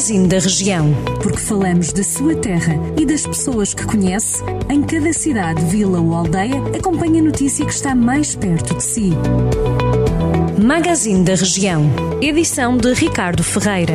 Magazine da Região. Porque falamos da sua terra e das pessoas que conhece, em cada cidade, vila ou aldeia, acompanhe a notícia que está mais perto de si. Magazine da Região. Edição de Ricardo Ferreira.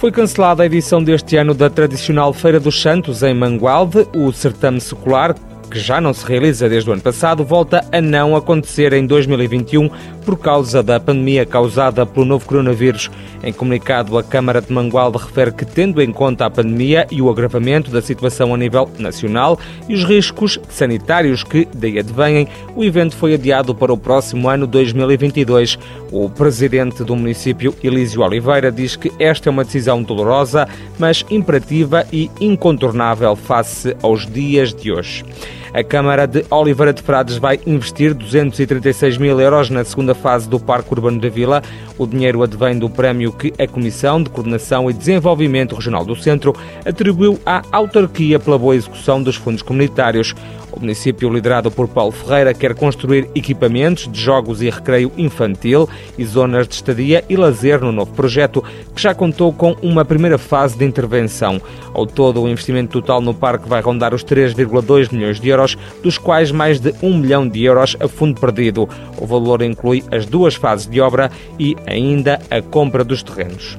Foi cancelada a edição deste ano da tradicional Feira dos Santos em Mangualde. O certame secular que já não se realiza desde o ano passado, volta a não acontecer em 2021 por causa da pandemia causada pelo novo coronavírus. Em comunicado, a Câmara de Mangualde refere que, tendo em conta a pandemia e o agravamento da situação a nível nacional e os riscos sanitários que daí advêm, o evento foi adiado para o próximo ano 2022. O presidente do município, Elísio Oliveira, diz que esta é uma decisão dolorosa, mas imperativa e incontornável face aos dias de hoje. A Câmara de Oliveira de Frades vai investir 236 mil euros na segunda fase do Parque Urbano da Vila. O dinheiro advém do prémio que a Comissão de Coordenação e Desenvolvimento Regional do Centro atribuiu à autarquia pela boa execução dos fundos comunitários. O município, liderado por Paulo Ferreira, quer construir equipamentos de jogos e recreio infantil e zonas de estadia e lazer no novo projeto, que já contou com uma primeira fase de intervenção. Ao todo, o investimento total no parque vai rondar os 3,2 milhões de euros, dos quais mais de 1 milhão de euros a fundo perdido. O valor inclui as duas fases de obra e ainda a compra dos terrenos.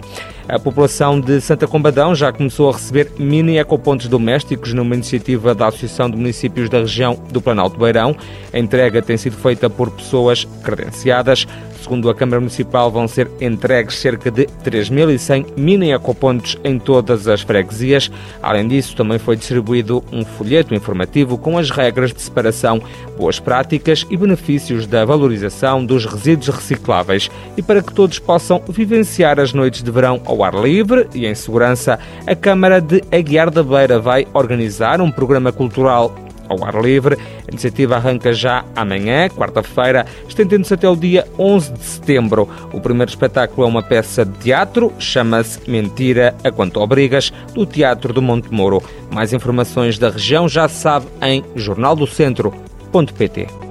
A população de Santa Combadão já começou a receber mini ecopontos domésticos numa iniciativa da Associação de Municípios da região do Planalto Beirão. A entrega tem sido feita por pessoas credenciadas. Segundo a Câmara Municipal, vão ser entregues cerca de 3.100 mini ecopontos em todas as freguesias. Além disso, também foi distribuído um folheto informativo com as regras de separação, boas práticas e benefícios da valorização dos resíduos recicláveis. E para que todos possam vivenciar as noites de verão ao ar livre e em segurança, a Câmara de Aguiar da Beira vai organizar um programa cultural ao ar livre. A iniciativa arranca já amanhã, quarta-feira, estendendo-se até o dia 11 de setembro. O primeiro espetáculo é uma peça de teatro, chama-se Mentira a Quanto Obrigas, do Teatro do Monte Moro. Mais informações da região já se sabe em jornaldocentro.pt.